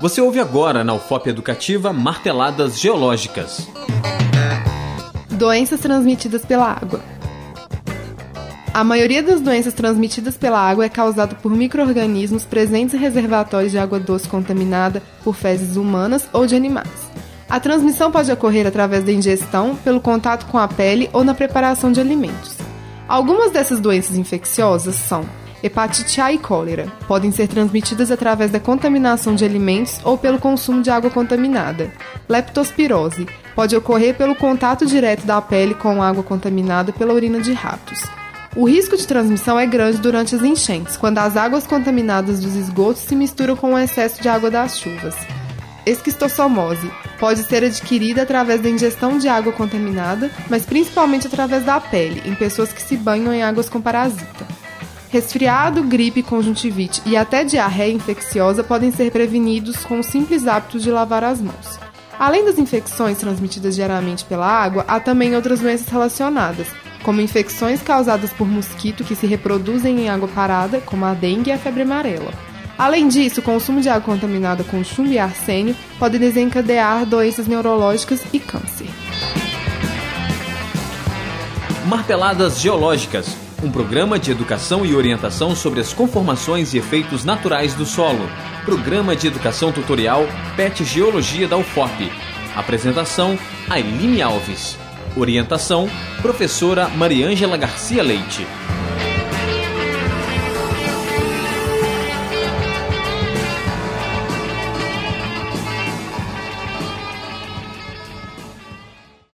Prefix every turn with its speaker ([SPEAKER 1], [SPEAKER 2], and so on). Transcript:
[SPEAKER 1] Você ouve agora na UFOP Educativa Marteladas Geológicas.
[SPEAKER 2] Doenças transmitidas pela água. A maioria das doenças transmitidas pela água é causada por micro-organismos presentes em reservatórios de água doce contaminada por fezes humanas ou de animais. A transmissão pode ocorrer através da ingestão, pelo contato com a pele ou na preparação de alimentos. Algumas dessas doenças infecciosas são hepatite A e cólera. Podem ser transmitidas através da contaminação de alimentos ou pelo consumo de água contaminada. Leptospirose pode ocorrer pelo contato direto da pele com água contaminada pela urina de ratos. O risco de transmissão é grande durante as enchentes, quando as águas contaminadas dos esgotos se misturam com o excesso de água das chuvas. Esquistossomose pode ser adquirida através da ingestão de água contaminada, mas principalmente através da pele, em pessoas que se banham em águas com parasita. Resfriado, gripe, conjuntivite e até diarreia infecciosa podem ser prevenidos com o simples hábito de lavar as mãos. Além das infecções transmitidas diariamente pela água, há também outras doenças relacionadas, como infecções causadas por mosquito que se reproduzem em água parada, como a dengue e a febre amarela. Além disso, o consumo de água contaminada com chumbo e arsênio pode desencadear doenças neurológicas e câncer.
[SPEAKER 1] Marteladas Geológicas um programa de educação e orientação sobre as conformações e efeitos naturais do solo. Programa de educação tutorial PET Geologia da UFOP. Apresentação: Ailine Alves. Orientação: Professora Mariângela Garcia Leite.